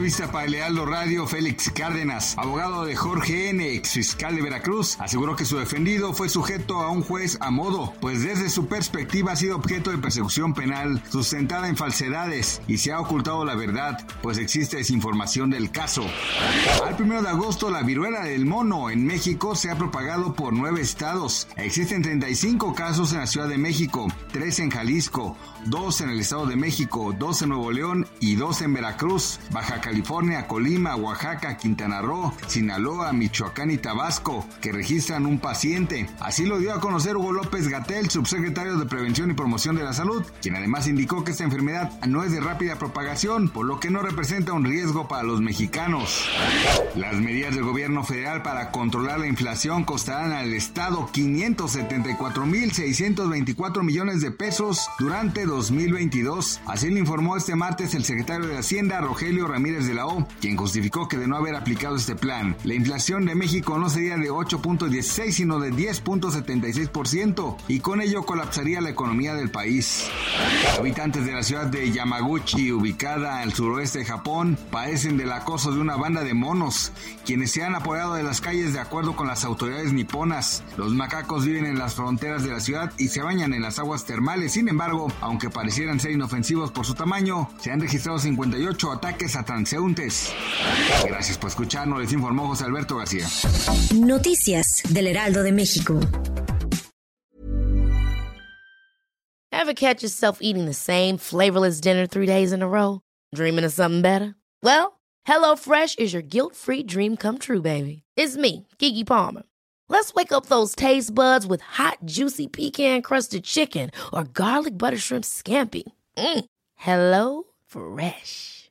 entrevista para Lealdo Radio, Félix Cárdenas, abogado de Jorge N., ex fiscal de Veracruz, aseguró que su defendido fue sujeto a un juez a modo, pues desde su perspectiva ha sido objeto de persecución penal sustentada en falsedades y se ha ocultado la verdad, pues existe desinformación del caso. Al primero de agosto, la viruela del mono en México se ha propagado por nueve estados. Existen 35 casos en la Ciudad de México, tres en Jalisco, dos en el Estado de México, dos en Nuevo León y dos en Veracruz. Baja California, Colima, Oaxaca, Quintana Roo, Sinaloa, Michoacán y Tabasco, que registran un paciente. Así lo dio a conocer Hugo López Gatel, subsecretario de Prevención y Promoción de la Salud, quien además indicó que esta enfermedad no es de rápida propagación, por lo que no representa un riesgo para los mexicanos. Las medidas del gobierno federal para controlar la inflación costarán al Estado 574.624 millones de pesos durante 2022. Así lo informó este martes el secretario de Hacienda, Rogelio Ramírez de la O, quien justificó que de no haber aplicado este plan, la inflación de México no sería de 8.16 sino de 10.76% y con ello colapsaría la economía del país. Habitantes de la ciudad de Yamaguchi, ubicada al suroeste de Japón, padecen del acoso de una banda de monos, quienes se han apoyado de las calles de acuerdo con las autoridades niponas. Los macacos viven en las fronteras de la ciudad y se bañan en las aguas termales. Sin embargo, aunque parecieran ser inofensivos por su tamaño, se han registrado 58 ataques a transeúntes. Gracias por escucharnos, les informó José Alberto García. Noticias del Heraldo de México. Ever catch yourself eating the same flavorless dinner three days in a row? Dreaming of something better? Well, HelloFresh is your guilt-free dream come true, baby. It's me, Kiki Palmer. Let's wake up those taste buds with hot, juicy pecan-crusted chicken or garlic butter shrimp scampi. Mm. Hello Fresh.